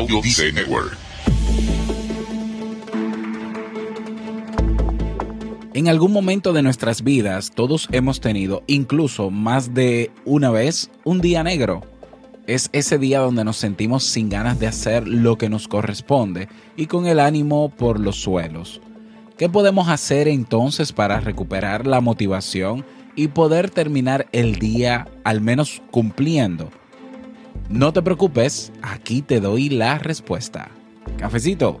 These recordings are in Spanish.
Audio Network. En algún momento de nuestras vidas todos hemos tenido, incluso más de una vez, un día negro. Es ese día donde nos sentimos sin ganas de hacer lo que nos corresponde y con el ánimo por los suelos. ¿Qué podemos hacer entonces para recuperar la motivación y poder terminar el día al menos cumpliendo? No te preocupes, aquí te doy la respuesta. Cafecito.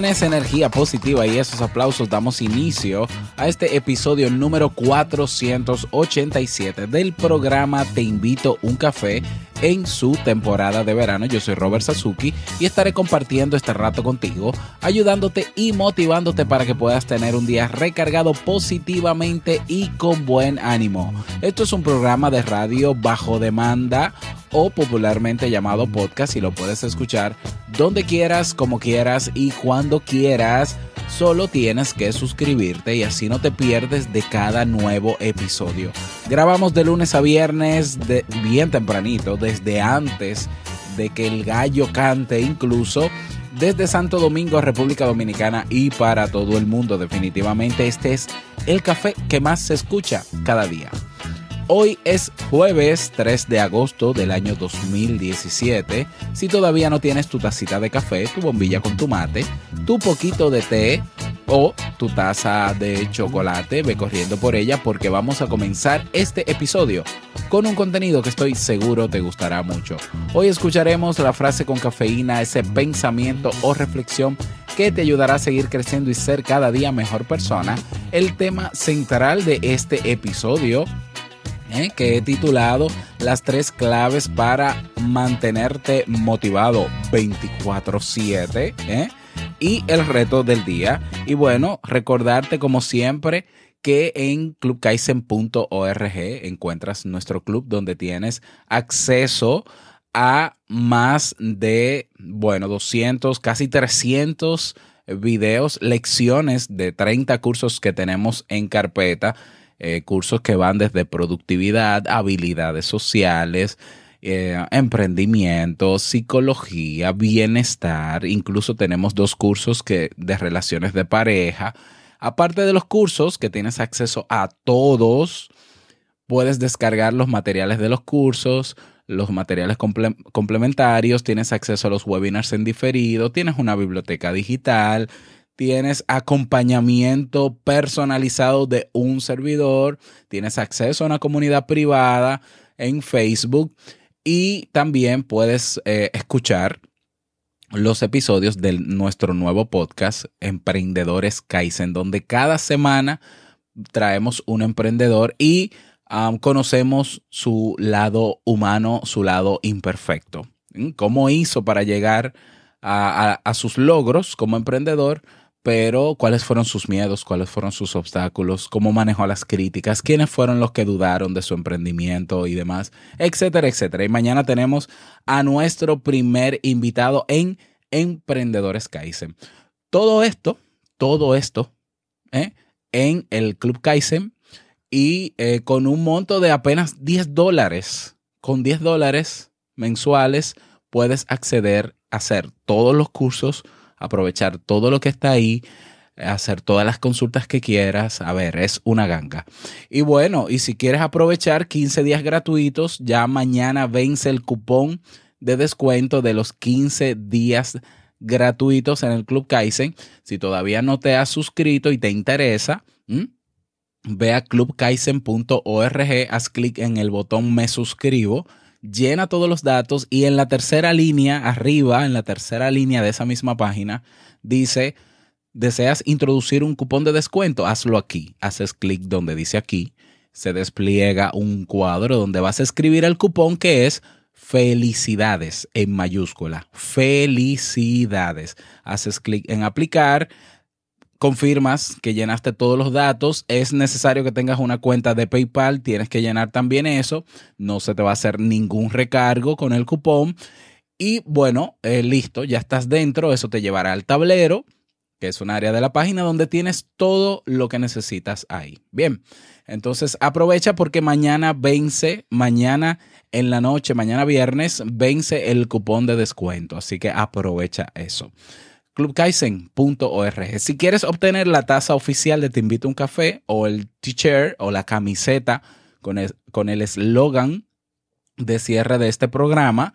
Con esa energía positiva y esos aplausos damos inicio a este episodio número 487 del programa Te invito un café en su temporada de verano. Yo soy Robert Sasuki y estaré compartiendo este rato contigo, ayudándote y motivándote para que puedas tener un día recargado positivamente y con buen ánimo. Esto es un programa de radio bajo demanda o popularmente llamado podcast y lo puedes escuchar donde quieras, como quieras y cuando quieras. Solo tienes que suscribirte y así no te pierdes de cada nuevo episodio. Grabamos de lunes a viernes de, bien tempranito, desde antes de que el gallo cante incluso desde Santo Domingo, República Dominicana y para todo el mundo. Definitivamente este es el café que más se escucha cada día. Hoy es jueves 3 de agosto del año 2017. Si todavía no tienes tu tacita de café, tu bombilla con tu mate, tu poquito de té o tu taza de chocolate, ve corriendo por ella porque vamos a comenzar este episodio con un contenido que estoy seguro te gustará mucho. Hoy escucharemos la frase con cafeína, ese pensamiento o reflexión que te ayudará a seguir creciendo y ser cada día mejor persona. El tema central de este episodio ¿eh? que he titulado Las tres claves para mantenerte motivado 24/7 ¿eh? y el reto del día. Y bueno, recordarte como siempre que en clubkaisen.org encuentras nuestro club donde tienes acceso a más de, bueno, 200, casi 300 videos, lecciones de 30 cursos que tenemos en carpeta eh, cursos que van desde productividad, habilidades sociales, eh, emprendimiento, psicología, bienestar. Incluso tenemos dos cursos que, de relaciones de pareja. Aparte de los cursos que tienes acceso a todos, puedes descargar los materiales de los cursos, los materiales complementarios, tienes acceso a los webinars en diferido, tienes una biblioteca digital, tienes acompañamiento personalizado de un servidor, tienes acceso a una comunidad privada en Facebook y también puedes eh, escuchar los episodios de nuestro nuevo podcast Emprendedores Kaizen, donde cada semana traemos un emprendedor y conocemos su lado humano, su lado imperfecto. ¿Cómo hizo para llegar a sus logros como emprendedor? Pero cuáles fueron sus miedos, cuáles fueron sus obstáculos, cómo manejó las críticas, quiénes fueron los que dudaron de su emprendimiento y demás, etcétera, etcétera. Y mañana tenemos a nuestro primer invitado en Emprendedores Kaizen. Todo esto, todo esto, ¿eh? en el Club Kaizen y eh, con un monto de apenas 10 dólares. Con 10 dólares mensuales puedes acceder a hacer todos los cursos aprovechar todo lo que está ahí, hacer todas las consultas que quieras. A ver, es una ganga. Y bueno, y si quieres aprovechar 15 días gratuitos, ya mañana vence el cupón de descuento de los 15 días gratuitos en el Club Kaizen. Si todavía no te has suscrito y te interesa, ve a clubkaizen.org, haz clic en el botón me suscribo, llena todos los datos y en la tercera línea, arriba, en la tercera línea de esa misma página, dice, ¿deseas introducir un cupón de descuento? Hazlo aquí. Haces clic donde dice aquí, se despliega un cuadro donde vas a escribir el cupón que es felicidades en mayúscula. Felicidades. Haces clic en aplicar confirmas que llenaste todos los datos. Es necesario que tengas una cuenta de PayPal, tienes que llenar también eso. No se te va a hacer ningún recargo con el cupón. Y bueno, eh, listo, ya estás dentro. Eso te llevará al tablero, que es un área de la página donde tienes todo lo que necesitas ahí. Bien, entonces aprovecha porque mañana vence, mañana en la noche, mañana viernes, vence el cupón de descuento. Así que aprovecha eso clubkaizen.org. Si quieres obtener la taza oficial de Te invito a un café o el t-shirt o la camiseta con el, con el eslogan de cierre de este programa,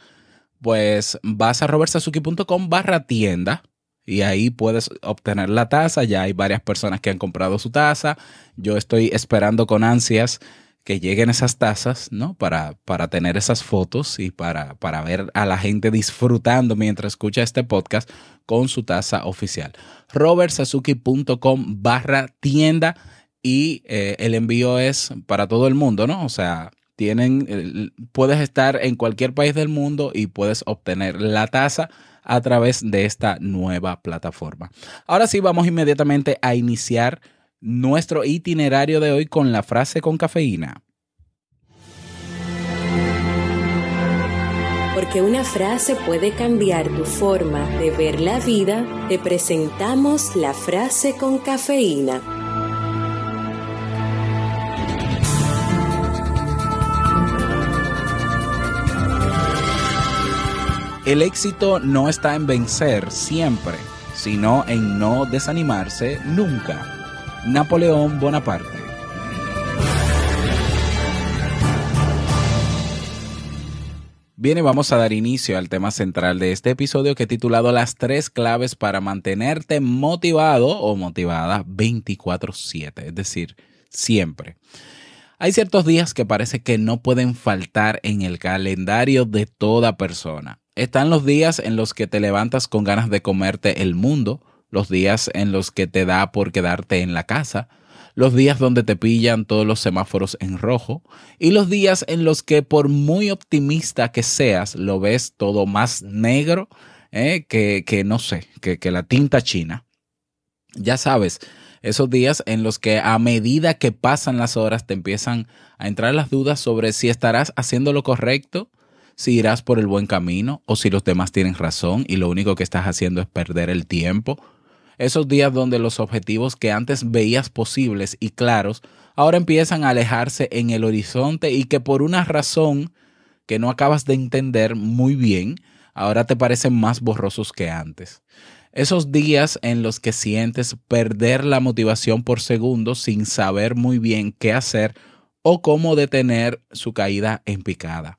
pues vas a robertsazuki.com barra tienda y ahí puedes obtener la taza. Ya hay varias personas que han comprado su taza. Yo estoy esperando con ansias que lleguen esas tazas, ¿no? Para, para tener esas fotos y para, para ver a la gente disfrutando mientras escucha este podcast con su taza oficial. robertsazuki.com barra tienda y eh, el envío es para todo el mundo, ¿no? O sea, tienen, puedes estar en cualquier país del mundo y puedes obtener la taza a través de esta nueva plataforma. Ahora sí, vamos inmediatamente a iniciar nuestro itinerario de hoy con la frase con cafeína. Porque una frase puede cambiar tu forma de ver la vida, te presentamos la frase con cafeína. El éxito no está en vencer siempre, sino en no desanimarse nunca. Napoleón Bonaparte. Bien, vamos a dar inicio al tema central de este episodio que he titulado Las tres claves para mantenerte motivado o motivada 24/7, es decir, siempre. Hay ciertos días que parece que no pueden faltar en el calendario de toda persona. Están los días en los que te levantas con ganas de comerte el mundo, los días en los que te da por quedarte en la casa, los días donde te pillan todos los semáforos en rojo y los días en los que por muy optimista que seas, lo ves todo más negro eh, que, no sé, que, que la tinta china. Ya sabes, esos días en los que a medida que pasan las horas te empiezan a entrar las dudas sobre si estarás haciendo lo correcto, si irás por el buen camino o si los demás tienen razón y lo único que estás haciendo es perder el tiempo esos días donde los objetivos que antes veías posibles y claros, ahora empiezan a alejarse en el horizonte y que por una razón que no acabas de entender muy bien, ahora te parecen más borrosos que antes. Esos días en los que sientes perder la motivación por segundos sin saber muy bien qué hacer o cómo detener su caída en picada.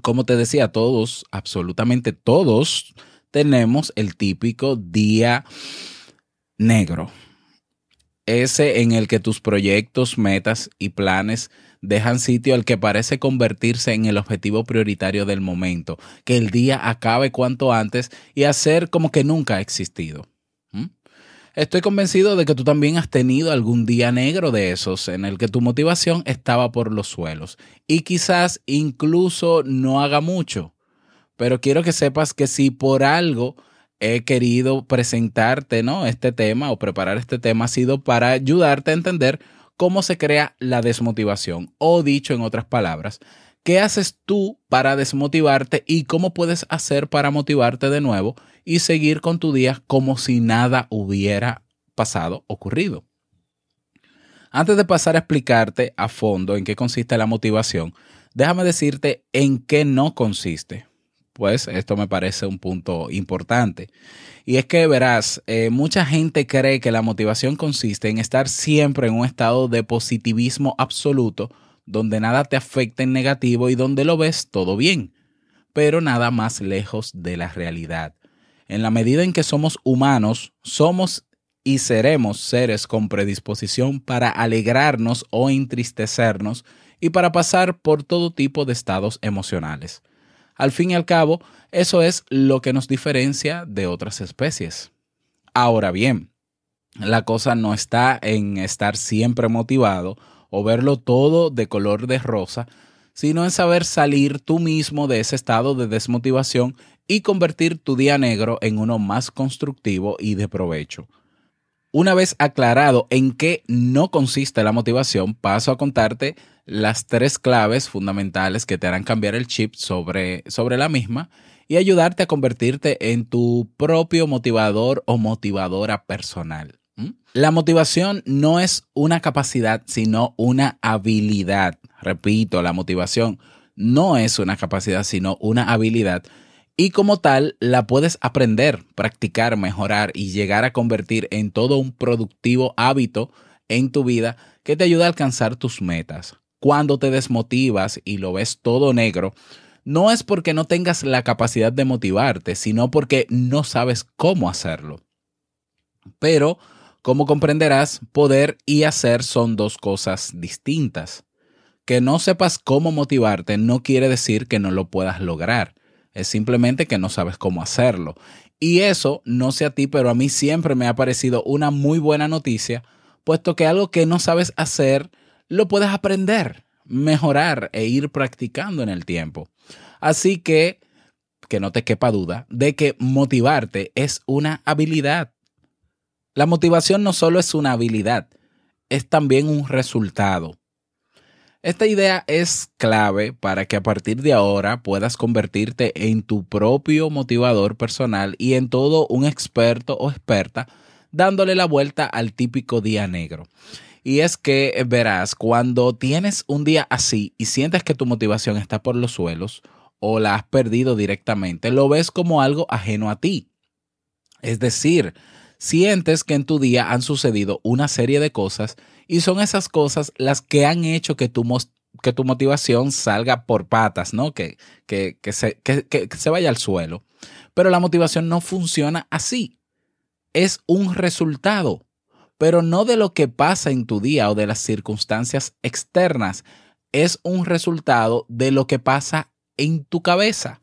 Como te decía, todos, absolutamente todos, tenemos el típico día negro. Ese en el que tus proyectos, metas y planes dejan sitio al que parece convertirse en el objetivo prioritario del momento, que el día acabe cuanto antes y hacer como que nunca ha existido. ¿Mm? Estoy convencido de que tú también has tenido algún día negro de esos en el que tu motivación estaba por los suelos y quizás incluso no haga mucho pero quiero que sepas que si por algo he querido presentarte ¿no? este tema o preparar este tema ha sido para ayudarte a entender cómo se crea la desmotivación o dicho en otras palabras, ¿qué haces tú para desmotivarte y cómo puedes hacer para motivarte de nuevo y seguir con tu día como si nada hubiera pasado, ocurrido? Antes de pasar a explicarte a fondo en qué consiste la motivación, déjame decirte en qué no consiste pues esto me parece un punto importante. Y es que verás, eh, mucha gente cree que la motivación consiste en estar siempre en un estado de positivismo absoluto, donde nada te afecta en negativo y donde lo ves todo bien, pero nada más lejos de la realidad. En la medida en que somos humanos, somos y seremos seres con predisposición para alegrarnos o entristecernos y para pasar por todo tipo de estados emocionales. Al fin y al cabo, eso es lo que nos diferencia de otras especies. Ahora bien, la cosa no está en estar siempre motivado o verlo todo de color de rosa, sino en saber salir tú mismo de ese estado de desmotivación y convertir tu día negro en uno más constructivo y de provecho. Una vez aclarado en qué no consiste la motivación, paso a contarte las tres claves fundamentales que te harán cambiar el chip sobre, sobre la misma y ayudarte a convertirte en tu propio motivador o motivadora personal. La motivación no es una capacidad, sino una habilidad. Repito, la motivación no es una capacidad, sino una habilidad. Y como tal, la puedes aprender, practicar, mejorar y llegar a convertir en todo un productivo hábito en tu vida que te ayuda a alcanzar tus metas. Cuando te desmotivas y lo ves todo negro, no es porque no tengas la capacidad de motivarte, sino porque no sabes cómo hacerlo. Pero como comprenderás, poder y hacer son dos cosas distintas. Que no sepas cómo motivarte no quiere decir que no lo puedas lograr. Es simplemente que no sabes cómo hacerlo. Y eso, no sé a ti, pero a mí siempre me ha parecido una muy buena noticia, puesto que algo que no sabes hacer, lo puedes aprender, mejorar e ir practicando en el tiempo. Así que, que no te quepa duda de que motivarte es una habilidad la motivación no solo es una habilidad, es también un resultado. Esta idea es clave para que a partir de ahora puedas convertirte en tu propio motivador personal y en todo un experto o experta dándole la vuelta al típico día negro. Y es que verás, cuando tienes un día así y sientes que tu motivación está por los suelos o la has perdido directamente, lo ves como algo ajeno a ti. Es decir, sientes que en tu día han sucedido una serie de cosas y son esas cosas las que han hecho que tu, que tu motivación salga por patas, ¿no? Que, que, se, que, que se vaya al suelo. Pero la motivación no funciona así. Es un resultado, pero no de lo que pasa en tu día o de las circunstancias externas. Es un resultado de lo que pasa en tu cabeza.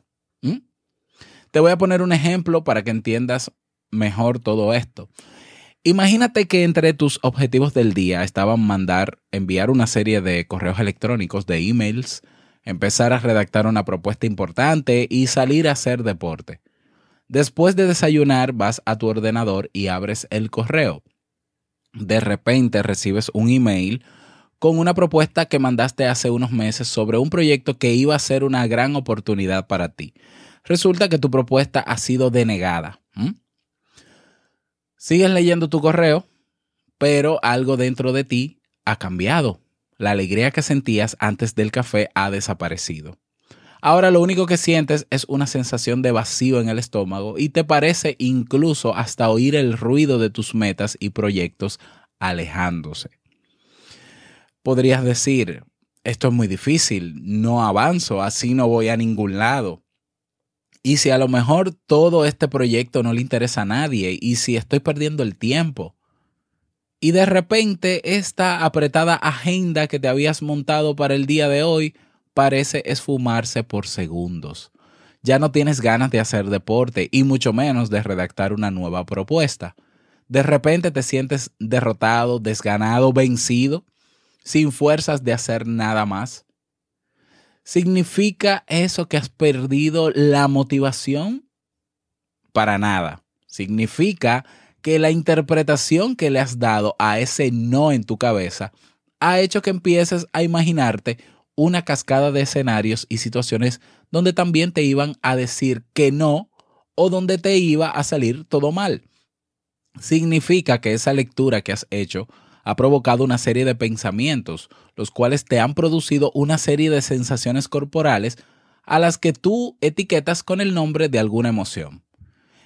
Te voy a poner un ejemplo para que entiendas mejor todo esto. Imagínate que entre tus objetivos del día estaban mandar, enviar una serie de correos electrónicos, de emails, empezar a redactar una propuesta importante y salir a hacer deporte. Después de desayunar vas a tu ordenador y abres el correo. De repente recibes un email con una propuesta que mandaste hace unos meses sobre un proyecto que iba a ser una gran oportunidad para ti. Resulta que tu propuesta ha sido denegada. Sigues leyendo tu correo, pero algo dentro de ti ha cambiado. La alegría que sentías antes del café ha desaparecido. Ahora lo único que sientes es una sensación de vacío en el estómago y te parece incluso hasta oír el ruido de tus metas y proyectos alejándose. Podrías decir, esto es muy difícil, no avanzo, así no voy a ningún lado. Y si a lo mejor todo este proyecto no le interesa a nadie y si estoy perdiendo el tiempo. Y de repente esta apretada agenda que te habías montado para el día de hoy parece esfumarse por segundos. Ya no tienes ganas de hacer deporte y mucho menos de redactar una nueva propuesta. De repente te sientes derrotado, desganado, vencido, sin fuerzas de hacer nada más. ¿Significa eso que has perdido la motivación? Para nada. Significa que la interpretación que le has dado a ese no en tu cabeza ha hecho que empieces a imaginarte una cascada de escenarios y situaciones donde también te iban a decir que no o donde te iba a salir todo mal. Significa que esa lectura que has hecho ha provocado una serie de pensamientos, los cuales te han producido una serie de sensaciones corporales a las que tú etiquetas con el nombre de alguna emoción.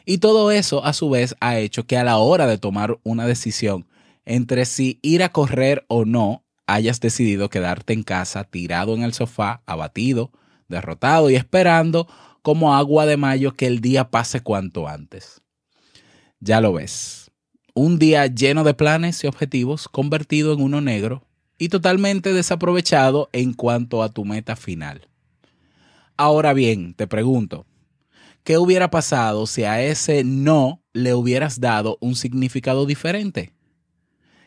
Y todo eso, a su vez, ha hecho que a la hora de tomar una decisión entre si ir a correr o no, hayas decidido quedarte en casa tirado en el sofá, abatido, derrotado y esperando como agua de mayo que el día pase cuanto antes. Ya lo ves. Un día lleno de planes y objetivos convertido en uno negro y totalmente desaprovechado en cuanto a tu meta final. Ahora bien, te pregunto, ¿qué hubiera pasado si a ese no le hubieras dado un significado diferente?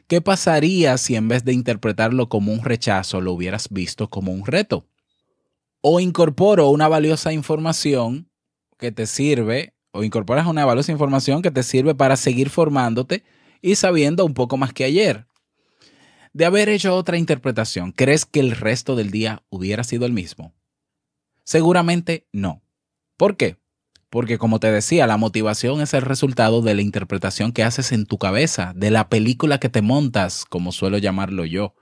¿Qué pasaría si en vez de interpretarlo como un rechazo lo hubieras visto como un reto? O incorporo una valiosa información que te sirve, o incorporas una valiosa información que te sirve para seguir formándote y sabiendo un poco más que ayer. De haber hecho otra interpretación, ¿crees que el resto del día hubiera sido el mismo? Seguramente no. ¿Por qué? Porque como te decía, la motivación es el resultado de la interpretación que haces en tu cabeza, de la película que te montas, como suelo llamarlo yo.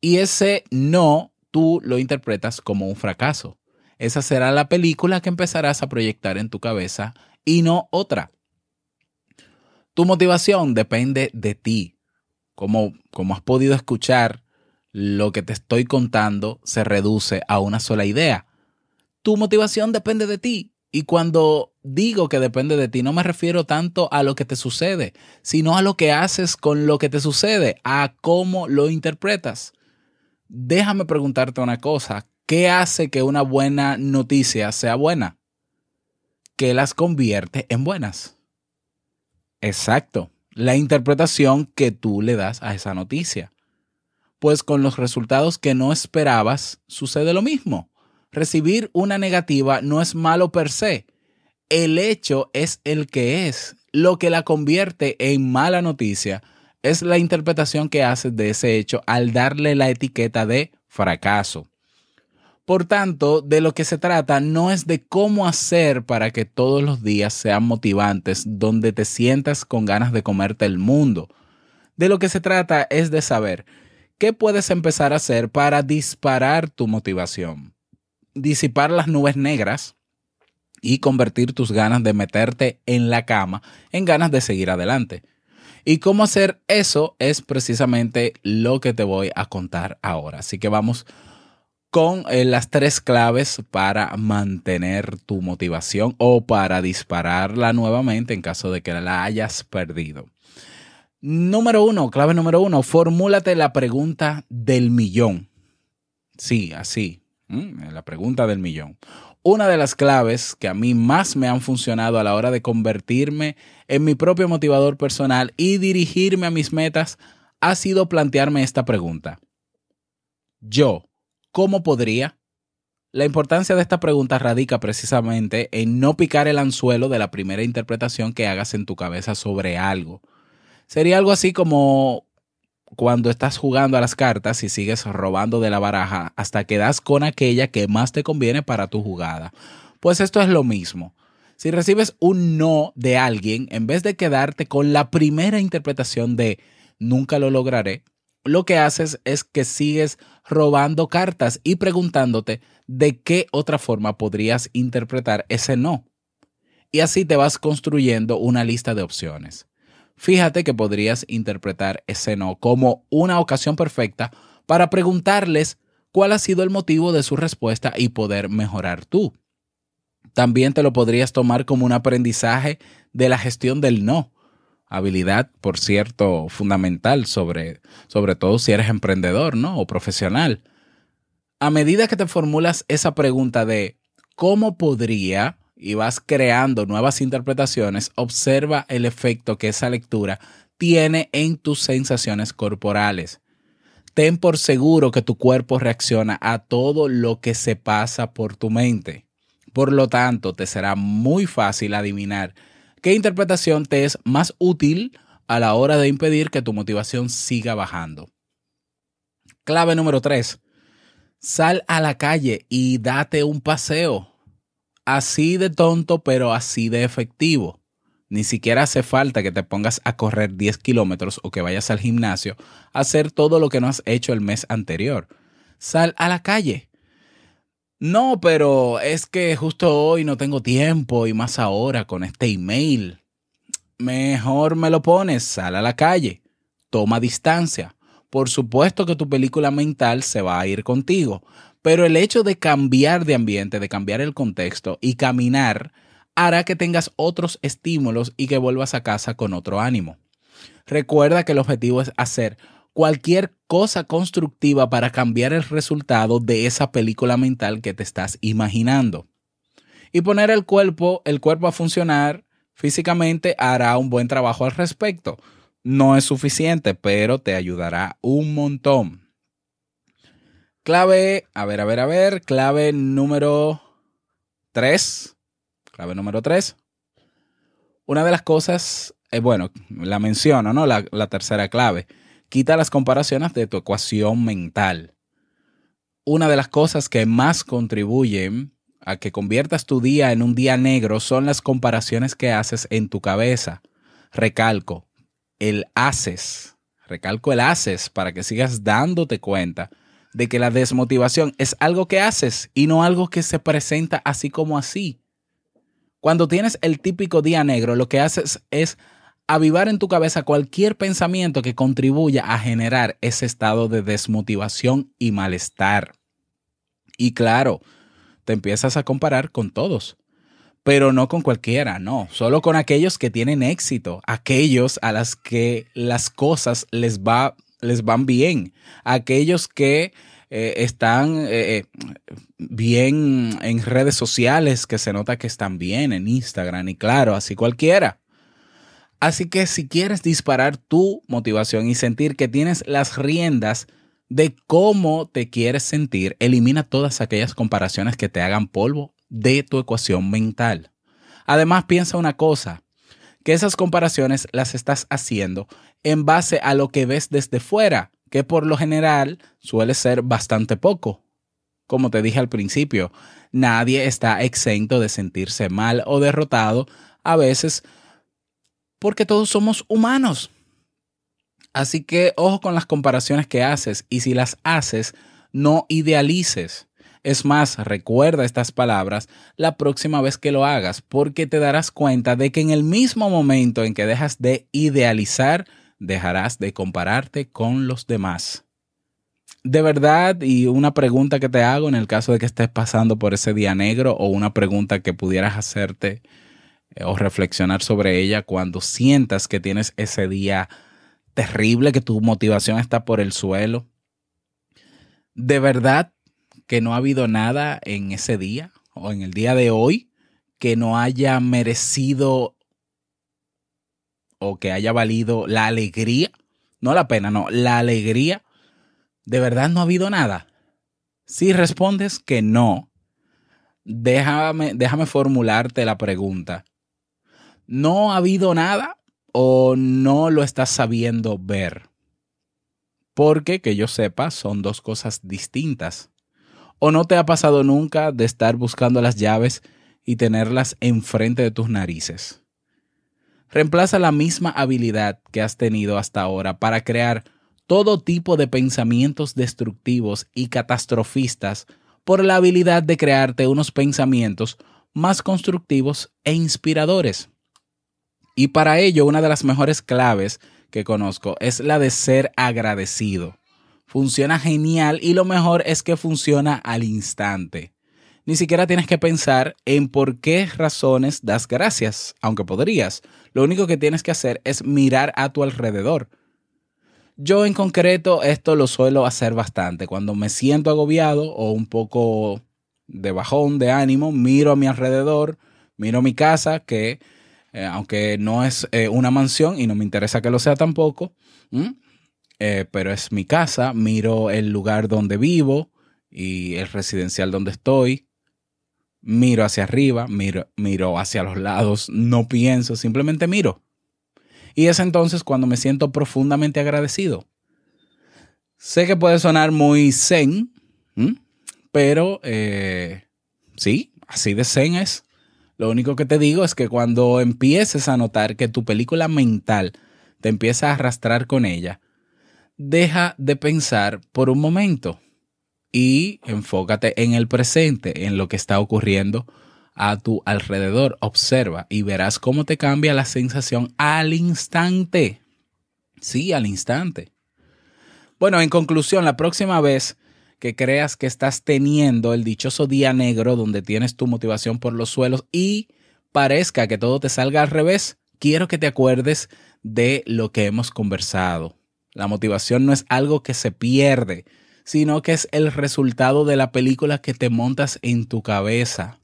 Y ese no, tú lo interpretas como un fracaso. Esa será la película que empezarás a proyectar en tu cabeza y no otra. Tu motivación depende de ti. Como, como has podido escuchar, lo que te estoy contando se reduce a una sola idea. Tu motivación depende de ti. Y cuando digo que depende de ti, no me refiero tanto a lo que te sucede, sino a lo que haces con lo que te sucede, a cómo lo interpretas. Déjame preguntarte una cosa. ¿Qué hace que una buena noticia sea buena? Que las convierte en buenas. Exacto. La interpretación que tú le das a esa noticia. Pues con los resultados que no esperabas sucede lo mismo recibir una negativa no es malo per se. El hecho es el que es. Lo que la convierte en mala noticia es la interpretación que haces de ese hecho al darle la etiqueta de fracaso. Por tanto, de lo que se trata no es de cómo hacer para que todos los días sean motivantes, donde te sientas con ganas de comerte el mundo. De lo que se trata es de saber qué puedes empezar a hacer para disparar tu motivación disipar las nubes negras y convertir tus ganas de meterte en la cama en ganas de seguir adelante. Y cómo hacer eso es precisamente lo que te voy a contar ahora. Así que vamos con eh, las tres claves para mantener tu motivación o para dispararla nuevamente en caso de que la hayas perdido. Número uno, clave número uno, formúlate la pregunta del millón. Sí, así, Mm, la pregunta del millón. Una de las claves que a mí más me han funcionado a la hora de convertirme en mi propio motivador personal y dirigirme a mis metas ha sido plantearme esta pregunta. Yo, ¿cómo podría? La importancia de esta pregunta radica precisamente en no picar el anzuelo de la primera interpretación que hagas en tu cabeza sobre algo. Sería algo así como cuando estás jugando a las cartas y sigues robando de la baraja hasta que das con aquella que más te conviene para tu jugada. Pues esto es lo mismo. Si recibes un no de alguien, en vez de quedarte con la primera interpretación de nunca lo lograré, lo que haces es que sigues robando cartas y preguntándote de qué otra forma podrías interpretar ese no. Y así te vas construyendo una lista de opciones. Fíjate que podrías interpretar ese no como una ocasión perfecta para preguntarles cuál ha sido el motivo de su respuesta y poder mejorar tú. También te lo podrías tomar como un aprendizaje de la gestión del no. Habilidad, por cierto, fundamental, sobre, sobre todo si eres emprendedor, ¿no? O profesional. A medida que te formulas esa pregunta de ¿cómo podría? Y vas creando nuevas interpretaciones, observa el efecto que esa lectura tiene en tus sensaciones corporales. Ten por seguro que tu cuerpo reacciona a todo lo que se pasa por tu mente. Por lo tanto, te será muy fácil adivinar qué interpretación te es más útil a la hora de impedir que tu motivación siga bajando. Clave número 3. Sal a la calle y date un paseo así de tonto, pero así de efectivo. Ni siquiera hace falta que te pongas a correr 10 kilómetros o que vayas al gimnasio a hacer todo lo que no has hecho el mes anterior. Sal a la calle. No, pero es que justo hoy no tengo tiempo y más ahora con este email. Mejor me lo pones, sal a la calle, toma distancia. Por supuesto que tu película mental se va a ir contigo, pero el hecho de cambiar de ambiente, de cambiar el contexto y caminar hará que tengas otros estímulos y que vuelvas a casa con otro ánimo. Recuerda que el objetivo es hacer cualquier cosa constructiva para cambiar el resultado de esa película mental que te estás imaginando. Y poner el cuerpo, el cuerpo a funcionar físicamente hará un buen trabajo al respecto. No es suficiente, pero te ayudará un montón. Clave, a ver, a ver, a ver, clave número 3. Clave número 3. Una de las cosas, eh, bueno, la menciono, ¿no? La, la tercera clave Quita las comparaciones de tu ecuación mental. Una de las cosas que más contribuyen a que conviertas tu día en un día negro son las comparaciones que haces en tu cabeza. Recalco, el haces. Recalco el haces para que sigas dándote cuenta de que la desmotivación es algo que haces y no algo que se presenta así como así. Cuando tienes el típico día negro, lo que haces es avivar en tu cabeza cualquier pensamiento que contribuya a generar ese estado de desmotivación y malestar. Y claro, te empiezas a comparar con todos, pero no con cualquiera, no, solo con aquellos que tienen éxito, aquellos a las que las cosas les, va, les van bien, aquellos que eh, están eh, eh, bien en redes sociales, que se nota que están bien en Instagram y claro, así cualquiera. Así que si quieres disparar tu motivación y sentir que tienes las riendas de cómo te quieres sentir, elimina todas aquellas comparaciones que te hagan polvo de tu ecuación mental. Además, piensa una cosa, que esas comparaciones las estás haciendo en base a lo que ves desde fuera, que por lo general suele ser bastante poco. Como te dije al principio, nadie está exento de sentirse mal o derrotado a veces porque todos somos humanos. Así que ojo con las comparaciones que haces y si las haces, no idealices. Es más, recuerda estas palabras la próxima vez que lo hagas, porque te darás cuenta de que en el mismo momento en que dejas de idealizar, dejarás de compararte con los demás. De verdad, y una pregunta que te hago en el caso de que estés pasando por ese día negro o una pregunta que pudieras hacerte eh, o reflexionar sobre ella cuando sientas que tienes ese día terrible, que tu motivación está por el suelo. De verdad que no ha habido nada en ese día o en el día de hoy que no haya merecido o que haya valido la alegría, no la pena, no, la alegría. De verdad no ha habido nada. Si respondes que no, déjame, déjame formularte la pregunta no ha habido nada o no lo estás sabiendo ver. Porque, que yo sepa, son dos cosas distintas. O no te ha pasado nunca de estar buscando las llaves y tenerlas enfrente de tus narices. Reemplaza la misma habilidad que has tenido hasta ahora para crear todo tipo de pensamientos destructivos y catastrofistas por la habilidad de crearte unos pensamientos más constructivos e inspiradores. Y para ello, una de las mejores claves que conozco es la de ser agradecido. Funciona genial y lo mejor es que funciona al instante. Ni siquiera tienes que pensar en por qué razones das gracias, aunque podrías. Lo único que tienes que hacer es mirar a tu alrededor. Yo en concreto esto lo suelo hacer bastante. Cuando me siento agobiado o un poco de bajón de ánimo, miro a mi alrededor, miro mi casa que eh, aunque no es eh, una mansión y no me interesa que lo sea tampoco, eh, pero es mi casa, miro el lugar donde vivo y el residencial donde estoy, miro hacia arriba, miro, miro hacia los lados, no pienso, simplemente miro. Y es entonces cuando me siento profundamente agradecido. Sé que puede sonar muy zen, pero sí, así de zen es. Lo único que te digo es que cuando empieces a notar que tu película mental te empieza a arrastrar con ella, deja de pensar por un momento y enfócate en el presente, en lo que está ocurriendo a tu alrededor. Observa y verás cómo te cambia la sensación al instante. Sí, al instante. Bueno, en conclusión, la próxima vez que creas que estás teniendo el dichoso día negro donde tienes tu motivación por los suelos y parezca que todo te salga al revés, quiero que te acuerdes de lo que hemos conversado. La motivación no es algo que se pierde, sino que es el resultado de la película que te montas en tu cabeza.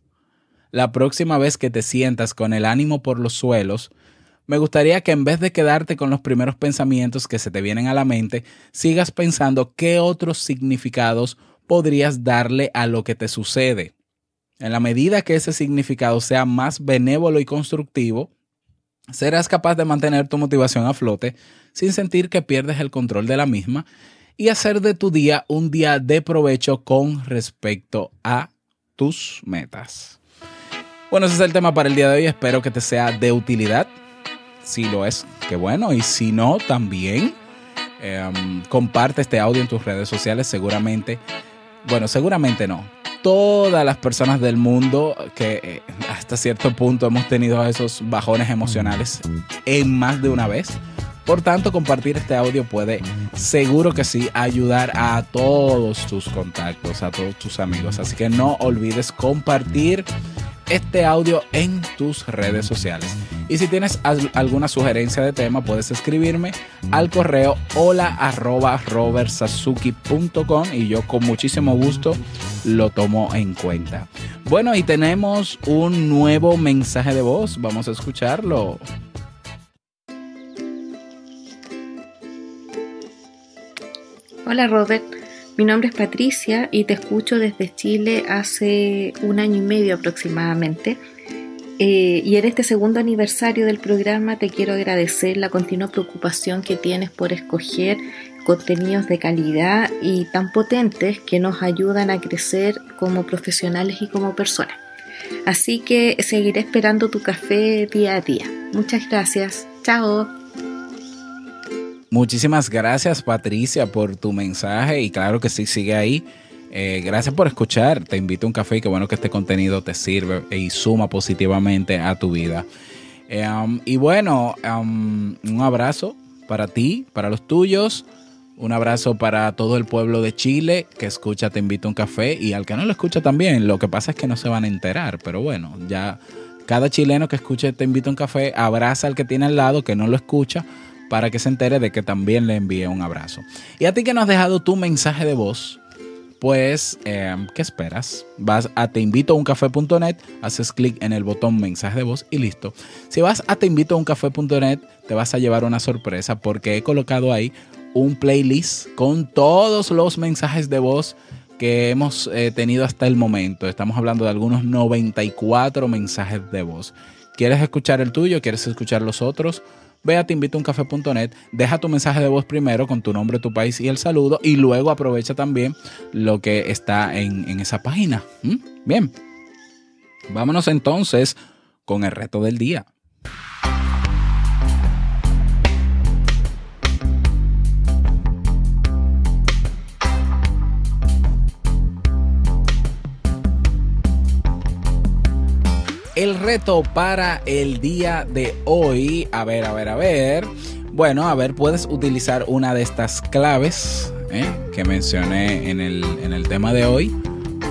La próxima vez que te sientas con el ánimo por los suelos, me gustaría que en vez de quedarte con los primeros pensamientos que se te vienen a la mente, sigas pensando qué otros significados podrías darle a lo que te sucede. En la medida que ese significado sea más benévolo y constructivo, serás capaz de mantener tu motivación a flote sin sentir que pierdes el control de la misma y hacer de tu día un día de provecho con respecto a tus metas. Bueno, ese es el tema para el día de hoy. Espero que te sea de utilidad. Si lo es, qué bueno. Y si no, también em, comparte este audio en tus redes sociales. Seguramente, bueno, seguramente no. Todas las personas del mundo que eh, hasta cierto punto hemos tenido esos bajones emocionales en más de una vez. Por tanto, compartir este audio puede, seguro que sí, ayudar a todos tus contactos, a todos tus amigos. Así que no olvides compartir este audio en tus redes sociales. Y si tienes alguna sugerencia de tema, puedes escribirme al correo hola arroba y yo con muchísimo gusto lo tomo en cuenta. Bueno, y tenemos un nuevo mensaje de voz. Vamos a escucharlo. Hola Robert. Mi nombre es Patricia y te escucho desde Chile hace un año y medio aproximadamente. Eh, y en este segundo aniversario del programa te quiero agradecer la continua preocupación que tienes por escoger contenidos de calidad y tan potentes que nos ayudan a crecer como profesionales y como personas. Así que seguiré esperando tu café día a día. Muchas gracias. Chao. Muchísimas gracias Patricia por tu mensaje y claro que sí, sigue ahí. Eh, gracias por escuchar. Te invito a un café y qué bueno que este contenido te sirve y suma positivamente a tu vida. Eh, um, y bueno, um, un abrazo para ti, para los tuyos. Un abrazo para todo el pueblo de Chile que escucha Te invito a un café y al que no lo escucha también. Lo que pasa es que no se van a enterar, pero bueno, ya cada chileno que escuche Te invito a un café abraza al que tiene al lado que no lo escucha para que se entere de que también le envíe un abrazo. Y a ti que nos has dejado tu mensaje de voz, pues, em, ¿qué esperas? Vas a teinvitouncafé.net, haces clic en el botón mensaje de voz y listo. Si vas a teinvitouncafé.net, te vas a llevar una sorpresa porque he colocado ahí un playlist con todos los mensajes de voz que hemos eh, tenido hasta el momento. Estamos hablando de algunos 94 mensajes de voz. ¿Quieres escuchar el tuyo? ¿Quieres escuchar los otros? Ve a teinvitouncafé.net, deja tu mensaje de voz primero con tu nombre, tu país y el saludo y luego aprovecha también lo que está en, esa página. Bien, vámonos entonces con el reto del día. El reto para el día de hoy. A ver, a ver, a ver. Bueno, a ver, puedes utilizar una de estas claves ¿eh? que mencioné en el, tema de hoy.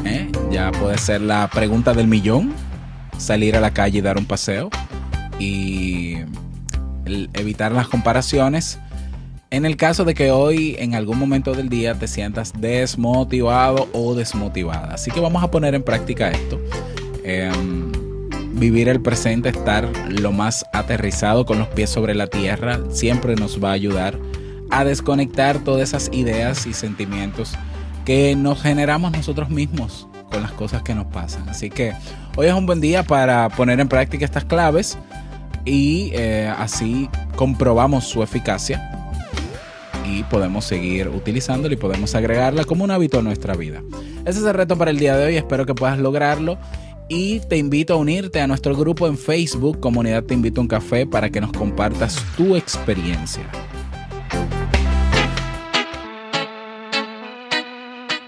¿eh? Ya puede ser la pregunta del millón, salir a la calle y dar un paseo y evitar las comparaciones. En el caso de que hoy en algún momento del día te sientas desmotivado o desmotivada. Así que vamos a poner en práctica esto. Em, vivir el presente, estar lo más aterrizado con los pies sobre la tierra, siempre nos va a ayudar a desconectar todas esas ideas y sentimientos que nos generamos nosotros mismos con las cosas que nos pasan. Así que hoy es un buen día para poner en práctica estas claves y eh, así comprobamos su eficacia y podemos seguir utilizándola y podemos agregarla como un hábito a nuestra vida. Ese es el reto para el día de hoy, espero que puedas lograrlo y te invito a unirte a nuestro grupo en Facebook, Comunidad Te Invito a un Café, para que nos compartas tu experiencia.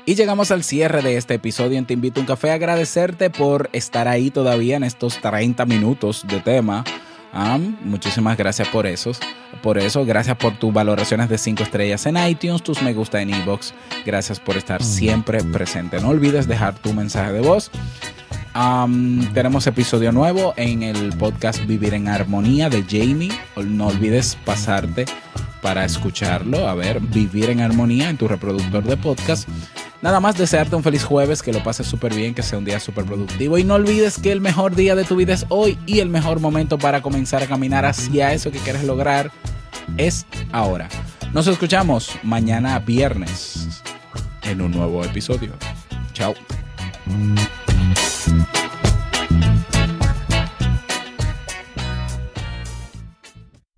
Y llegamos al cierre de este episodio en Te Invito a un Café. Agradecerte por estar ahí todavía en estos 30 minutos de tema. muchísimas gracias por eso. Por gracias por tus valoraciones de 5 estrellas en iTunes, tus me gusta en iBox. Gracias por estar siempre presente. No olvides dejar tu mensaje de voz. Tenemos episodio nuevo en el podcast Vivir en Armonía de Jamie. No olvides pasarte para escucharlo. A ver, Vivir en Armonía en tu reproductor de podcast. Nada más desearte un feliz jueves, que lo pases súper bien, que sea un día súper productivo. Y no olvides que el mejor día de tu vida es hoy y el mejor momento para comenzar a caminar hacia eso que quieres lograr es ahora. Nos escuchamos mañana viernes en un nuevo episodio. Chao. Thank